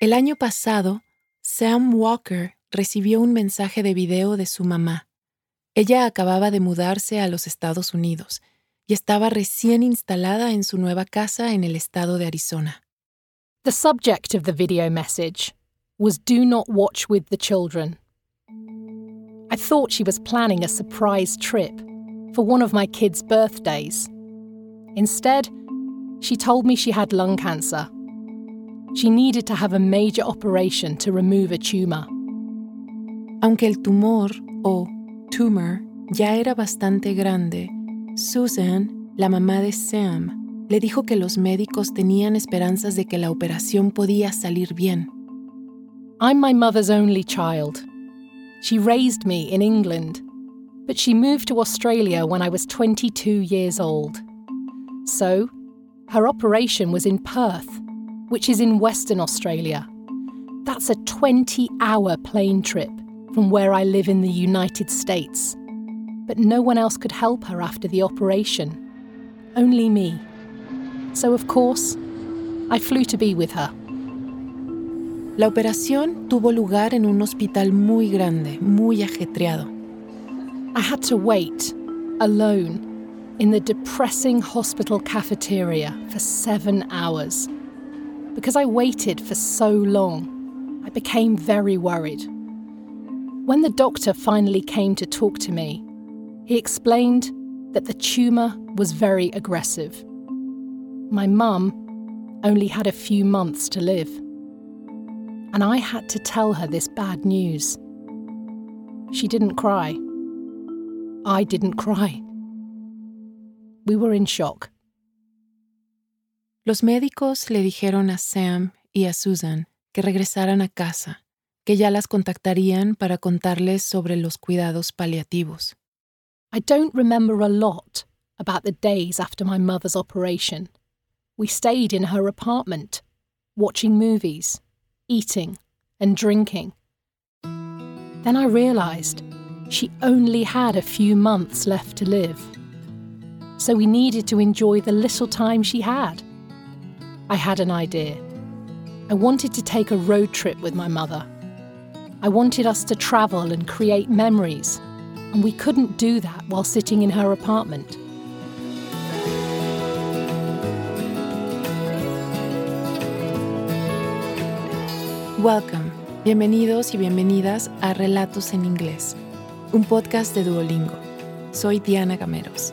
El año pasado, Sam Walker recibió un mensaje de video de su mamá. Ella acababa de mudarse a los Estados Unidos y estaba recién instalada en su nueva casa en el estado de Arizona. The subject of the video message was Do not watch with the children. I thought she was planning a surprise trip for one of my kids' birthdays. Instead, she told me she had lung cancer. She needed to have a major operation to remove a tumor. Aunque el tumor, o tumor, ya era bastante grande, Susan, la mamá de Sam, le dijo que los médicos tenían esperanzas de que la operación podía salir bien. I'm my mother's only child. She raised me in England, but she moved to Australia when I was 22 years old. So, her operation was in Perth, which is in Western Australia. That's a 20 hour plane trip from where I live in the United States. But no one else could help her after the operation. Only me. So, of course, I flew to be with her. La operación tuvo lugar en un hospital muy grande, muy ajetreado. I had to wait, alone, in the depressing hospital cafeteria for seven hours. Because I waited for so long, I became very worried. When the doctor finally came to talk to me, he explained that the tumour was very aggressive. My mum only had a few months to live and I had to tell her this bad news. She didn't cry. I didn't cry. We were in shock. Los médicos le dijeron a Sam y a Susan que regresaran a casa, que ya las contactarían para contarles sobre los cuidados paliativos. I don't remember a lot about the days after my mother's operation. We stayed in her apartment, watching movies, eating, and drinking. Then I realised she only had a few months left to live. So we needed to enjoy the little time she had. I had an idea. I wanted to take a road trip with my mother. I wanted us to travel and create memories, and we couldn't do that while sitting in her apartment. Welcome, bienvenidos y bienvenidas a Relatos en Inglés, un podcast de Duolingo. Soy Diana Gameros.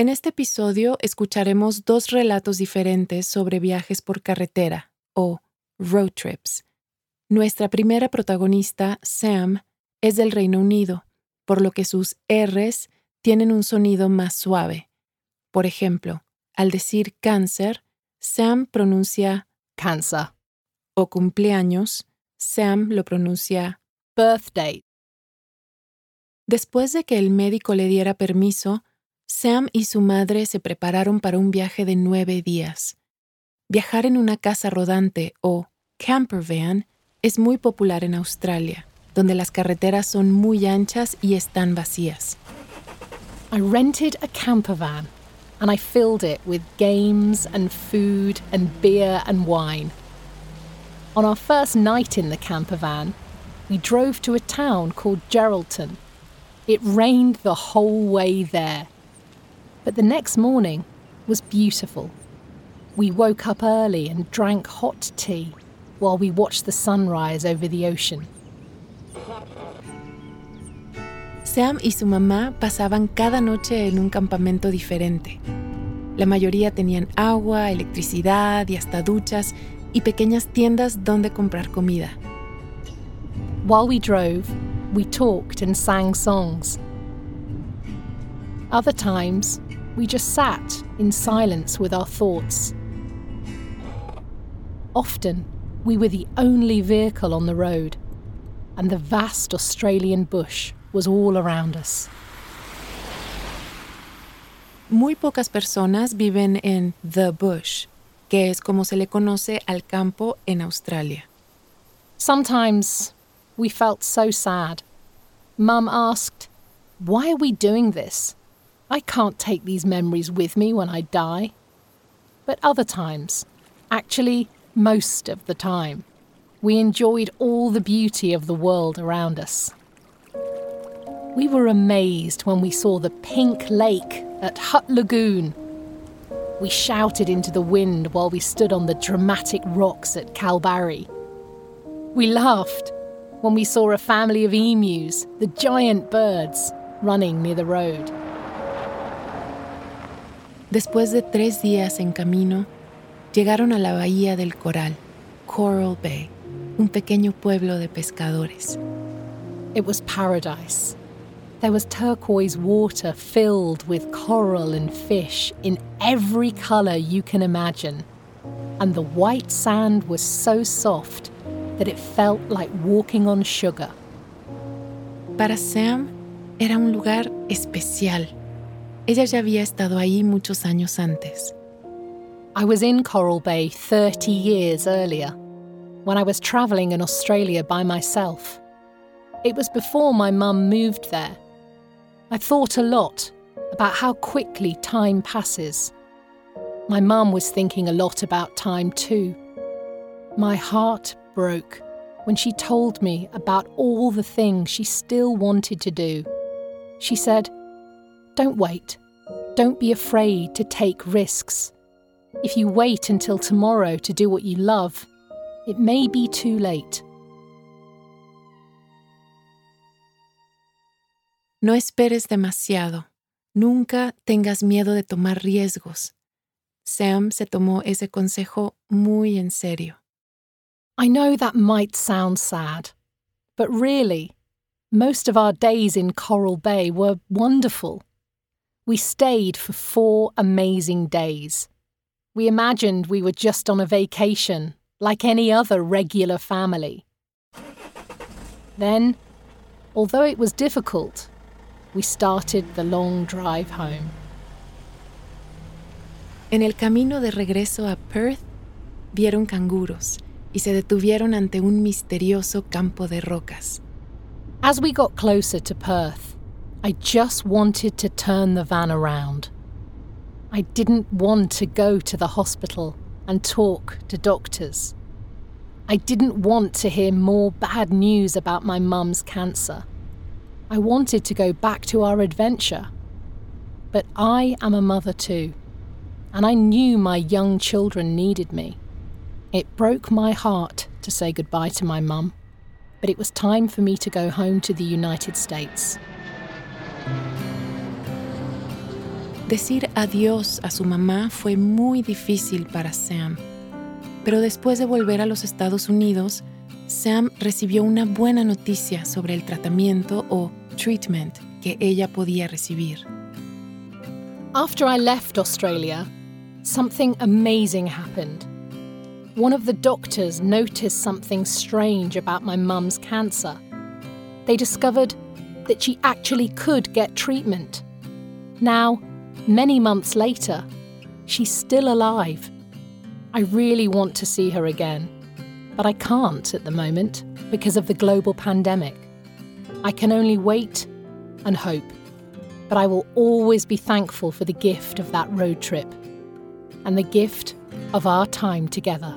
En este episodio escucharemos dos relatos diferentes sobre viajes por carretera o road trips. Nuestra primera protagonista, Sam, es del Reino Unido, por lo que sus Rs tienen un sonido más suave. Por ejemplo, al decir cáncer, Sam pronuncia cancer. O cumpleaños, Sam lo pronuncia birthday. Después de que el médico le diera permiso, Sam y su madre se prepararon para un viaje de nueve días. Viajar en una casa rodante o camper van es muy popular en Australia, donde las carreteras son muy anchas y están vacías. I rented a camper van and I filled it with games and food and beer and wine. On our first night in the camper van, we drove to a town called Geraldton. It rained the whole way there. But the next morning was beautiful. We woke up early and drank hot tea while we watched the sunrise over the ocean. Sam y su mamá pasaban cada noche en un campamento diferente. La mayoría tenían agua, electricidad y hasta duchas y pequeñas tiendas donde comprar comida. While we drove, we talked and sang songs. Other times, we just sat in silence with our thoughts. Often, we were the only vehicle on the road. and the vast Australian bush was all around us. Muy pocas personas viven en the bush, que es como se le conoce al campo en Australia. Sometimes we felt so sad. Mum asked, Why are we doing this? I can't take these memories with me when I die. But other times, actually, most of the time, we enjoyed all the beauty of the world around us. We were amazed when we saw the pink lake at Hut Lagoon. We shouted into the wind while we stood on the dramatic rocks at Kalbarri. We laughed when we saw a family of emus, the giant birds, running near the road. Después de tres días en camino, llegaron a la bahía del Coral, Coral Bay, un pequeño pueblo de pescadores. It was paradise. There was turquoise water filled with coral and fish in every colour you can imagine. And the white sand was so soft that it felt like walking on sugar. Para Sam era un lugar especial. Ella ya había estado ahí muchos años antes. I was in Coral Bay 30 years earlier, when I was travelling in Australia by myself. It was before my mum moved there I thought a lot about how quickly time passes. My mum was thinking a lot about time too. My heart broke when she told me about all the things she still wanted to do. She said, Don't wait. Don't be afraid to take risks. If you wait until tomorrow to do what you love, it may be too late. No esperes demasiado. Nunca tengas miedo de tomar riesgos. Sam se tomó ese consejo muy en serio. I know that might sound sad, but really, most of our days in Coral Bay were wonderful. We stayed for four amazing days. We imagined we were just on a vacation, like any other regular family. Then, although it was difficult, we started the long drive home. En el camino de regreso a Perth, vieron canguros y se detuvieron ante un misterioso campo de rocas. As we got closer to Perth, I just wanted to turn the van around. I didn't want to go to the hospital and talk to doctors. I didn't want to hear more bad news about my mum's cancer. I wanted to go back to our adventure. But I am a mother too, and I knew my young children needed me. It broke my heart to say goodbye to my mum, but it was time for me to go home to the United States. Decir adiós a su mamá fue muy difícil para Sam. Pero después de volver a los Estados Unidos, Sam recibió una buena noticia sobre el tratamiento o treatment que ella podía recibir. After I left Australia, something amazing happened. One of the doctors noticed something strange about my mum's cancer. They discovered that she actually could get treatment. Now, many months later, she's still alive. I really want to see her again, but I can't at the moment because of the global pandemic. I can only wait and hope, but I will always be thankful for the gift of that road trip and the gift of our time together.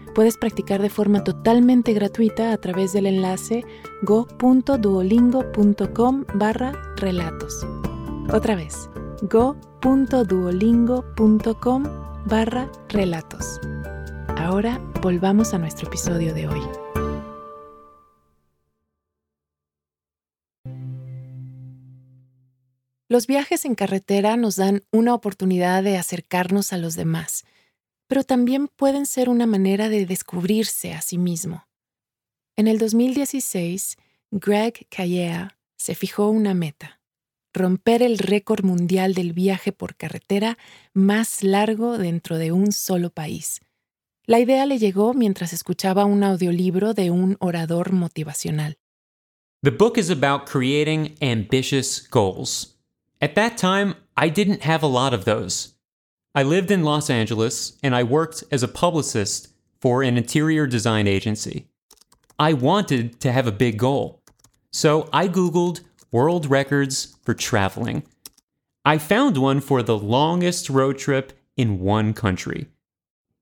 Puedes practicar de forma totalmente gratuita a través del enlace go.duolingo.com barra relatos. Otra vez, go.duolingo.com barra relatos. Ahora volvamos a nuestro episodio de hoy. Los viajes en carretera nos dan una oportunidad de acercarnos a los demás, pero también pueden ser una manera de descubrirse a sí mismo. En el 2016, Greg Callea se fijó una meta, romper el récord mundial del viaje por carretera más largo dentro de un solo país. La idea le llegó mientras escuchaba un audiolibro de un orador motivacional. The book is about creating ambitious goals. At that time, I didn't have a lot of those. I lived in Los Angeles and I worked as a publicist for an interior design agency. I wanted to have a big goal. So I Googled world records for traveling. I found one for the longest road trip in one country.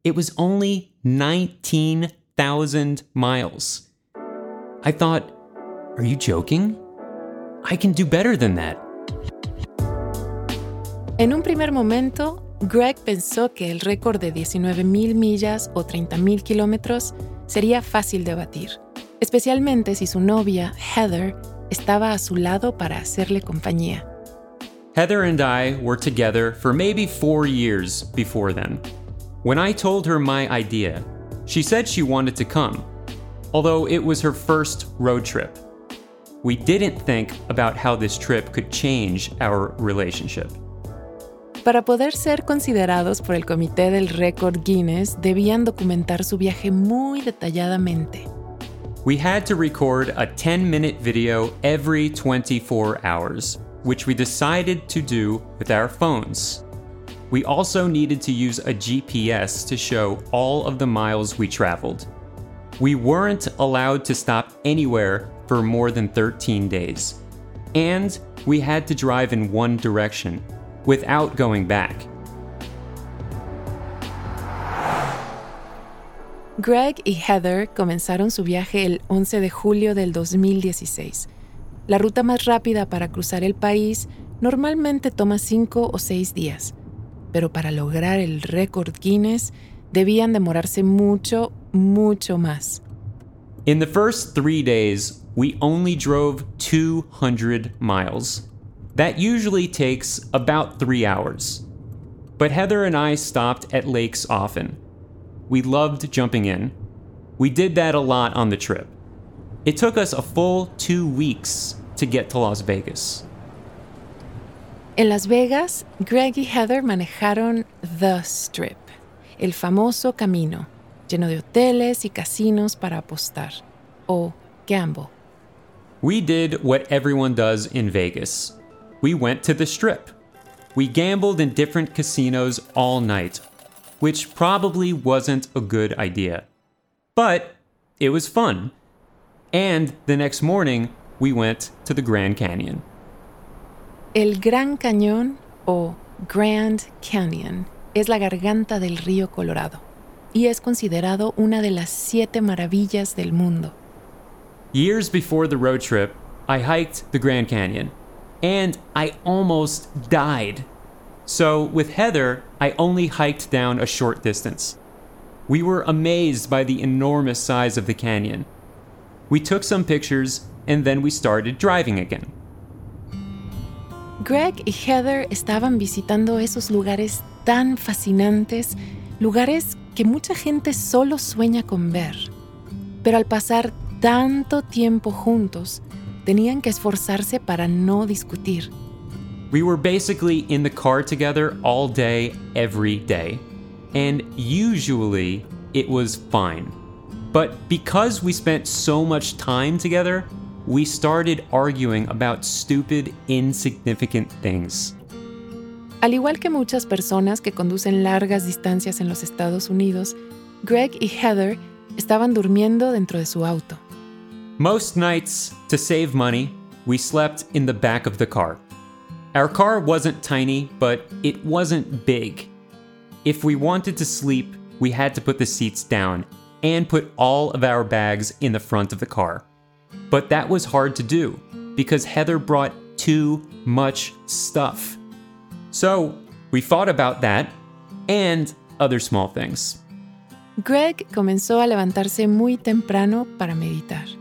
It was only 19,000 miles. I thought, are you joking? I can do better than that. En un primer momento, Greg pensó que el récord de 19.000 millas o 30.000 kilómetros sería fácil de batir, especialmente si su novia, Heather, estaba a su lado para hacerle compañía. Heather and I were together for maybe four years before then. When I told her my idea, she said she wanted to come, although it was her first road trip. We didn't think about how this trip could change our relationship. Para poder ser considerados por el Comité del Récord Guinness, debían documentar su viaje muy detalladamente. We had to record a 10 minute video every 24 hours, which we decided to do with our phones. We also needed to use a GPS to show all of the miles we traveled. We weren't allowed to stop anywhere for more than 13 days. And we had to drive in one direction, without going back. Greg y Heather comenzaron su viaje el 11 de julio del 2016. La ruta más rápida para cruzar el país normalmente toma cinco o seis días, pero para lograr el récord Guinness debían demorarse mucho, mucho más. In the first three days, we only drove 200 miles. That usually takes about three hours. But Heather and I stopped at lakes often. We loved jumping in. We did that a lot on the trip. It took us a full two weeks to get to Las Vegas. En Las Vegas, Greg y Heather manejaron The Strip, el famoso camino, lleno de hoteles y casinos para apostar, o gamble. We did what everyone does in Vegas we went to the strip. We gambled in different casinos all night, which probably wasn't a good idea. But it was fun. And the next morning, we went to the Grand Canyon. El Gran Cañón o Grand Canyon es la garganta del río Colorado y es considerado una de las siete maravillas del mundo. Years before the road trip, I hiked the Grand Canyon and I almost died. So, with Heather, I only hiked down a short distance. We were amazed by the enormous size of the canyon. We took some pictures and then we started driving again. Greg y Heather estaban visitando esos lugares tan fascinantes, lugares que mucha gente solo sueña con ver. Pero al pasar tanto tiempo juntos, tenían que esforzarse para no discutir. We were basically in the car together all day, every day. And usually it was fine. But because we spent so much time together, we started arguing about stupid, insignificant things. Al igual que muchas personas que conducen largas distancias en los Estados Unidos, Greg y Heather estaban durmiendo dentro de su auto. Most nights, to save money, we slept in the back of the car. Our car wasn't tiny, but it wasn't big. If we wanted to sleep, we had to put the seats down, and put all of our bags in the front of the car. But that was hard to do because Heather brought too much stuff. So we thought about that and other small things. Greg comenzó a levantarse muy temprano para meditar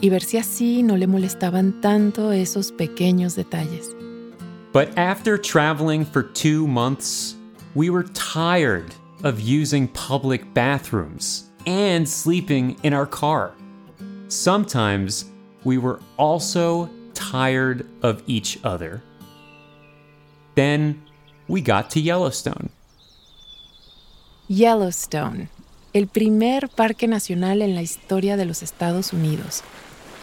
y ver si así no le molestaban tanto esos pequeños detalles. But after traveling for two months, we were tired of using public bathrooms and sleeping in our car. Sometimes we were also tired of each other. Then we got to Yellowstone. Yellowstone, el primer parque nacional en la historia de los Estados Unidos,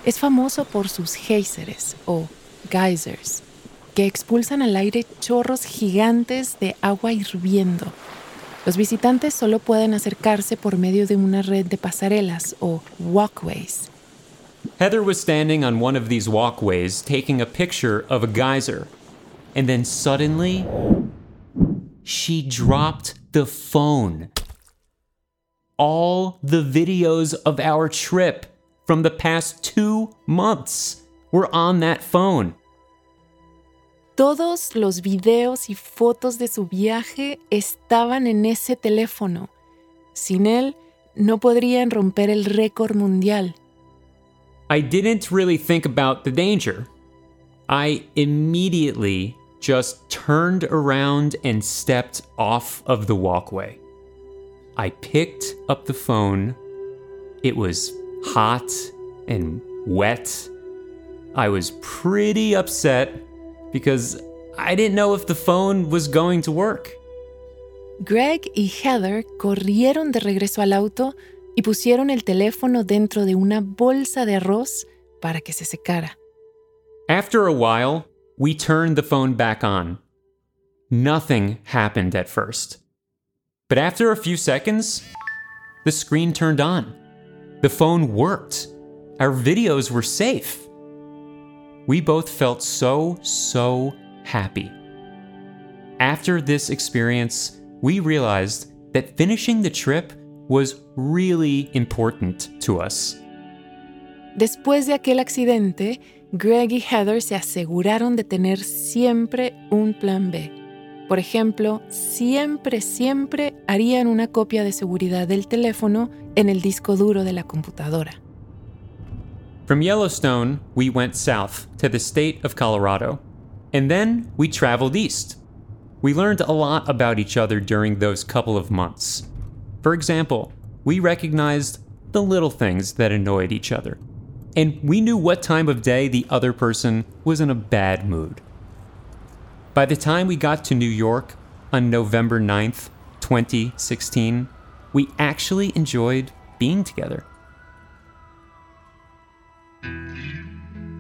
es famoso por sus géiseres o geysers, que expulsan al aire chorros gigantes de agua hirviendo. Los visitantes solo pueden acercarse por medio de una red de pasarelas o walkways. Heather was standing on one of these walkways taking a picture of a geyser. And then suddenly, she dropped the phone. All the videos of our trip from the past two months were on that phone. Todos los videos y fotos de su viaje estaban en ese teléfono. Sin él, no podrían romper el récord mundial. I didn't really think about the danger. I immediately just turned around and stepped off of the walkway. I picked up the phone. It was hot and wet. I was pretty upset because I didn't know if the phone was going to work. Greg y Heather corrieron de regreso al auto y pusieron el teléfono dentro de una bolsa de arroz para que se secara. After a while, we turned the phone back on. Nothing happened at first. But after a few seconds, the screen turned on. The phone worked. Our videos were safe. We both felt so, so happy. After this experience, we realized that finishing the trip was really important to us. Después de aquel accidente, Greg y Heather se aseguraron de tener siempre un plan B. Por ejemplo, siempre, siempre harían una copia de seguridad del teléfono en el disco duro de la computadora. From Yellowstone, we went south to the state of Colorado. And then we traveled east. We learned a lot about each other during those couple of months. For example, we recognized the little things that annoyed each other. And we knew what time of day the other person was in a bad mood. By the time we got to New York on November 9th, 2016, we actually enjoyed being together.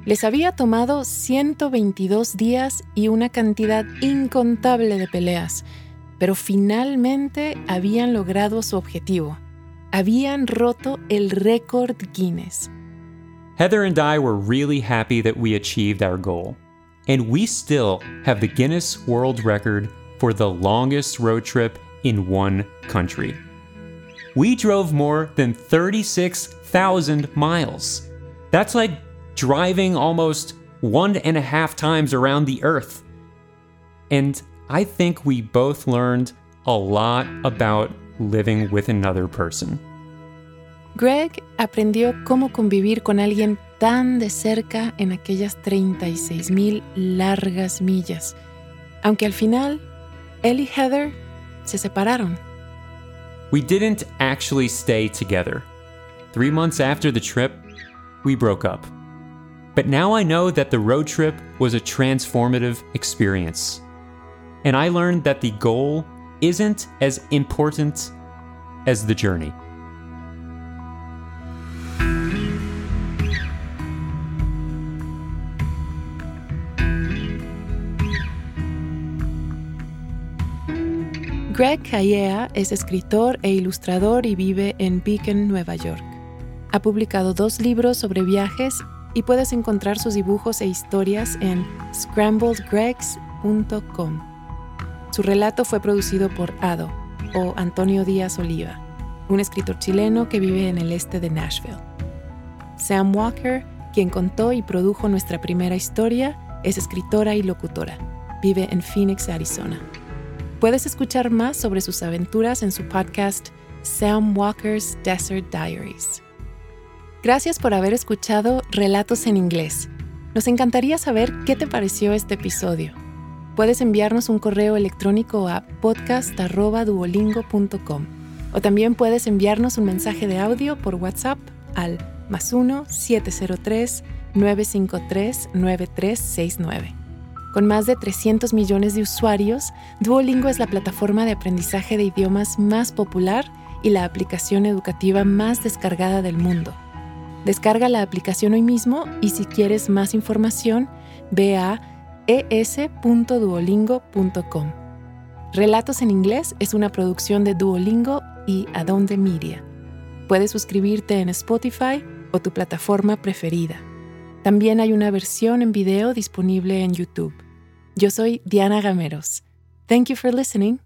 Les había tomado 122 días y una cantidad incontable de peleas, pero finalmente habían logrado su objetivo. Habían roto el récord Guinness. Heather and I were really happy that we achieved our goal. And we still have the Guinness World Record for the longest road trip in one country. We drove more than 36,000 miles. That's like driving almost one and a half times around the Earth. And I think we both learned a lot about living with another person. Greg aprendió cómo convivir con alguien tan de cerca en aquellas 36.000 largas millas, aunque al final él y Heather se separaron. We didn't actually stay together. Three months after the trip, we broke up. But now I know that the road trip was a transformative experience. And I learned that the goal isn't as important as the journey. Greg Callea es escritor e ilustrador y vive en Beacon, Nueva York. Ha publicado dos libros sobre viajes y puedes encontrar sus dibujos e historias en scrambledgregs.com. Su relato fue producido por Ado o Antonio Díaz Oliva. un escritor chileno que vive en el este de Nashville. Sam Walker, quien contó y produjo nuestra primera historia, es escritora y locutora. Vive en Phoenix, Arizona. Puedes escuchar más sobre sus aventuras en su podcast Sam Walker's Desert Diaries. Gracias por haber escuchado Relatos en Inglés. Nos encantaría saber qué te pareció este episodio. Puedes enviarnos un correo electrónico a podcast.duolingo.com o también puedes enviarnos un mensaje de audio por WhatsApp al más 1-703-953-9369. Con más de 300 millones de usuarios, Duolingo es la plataforma de aprendizaje de idiomas más popular y la aplicación educativa más descargada del mundo. Descarga la aplicación hoy mismo y si quieres más información, ve a es.duolingo.com. Relatos en inglés es una producción de Duolingo y Adonde Media. Puedes suscribirte en Spotify o tu plataforma preferida. También hay una versión en video disponible en YouTube. Yo soy Diana Gameros. Thank you for listening.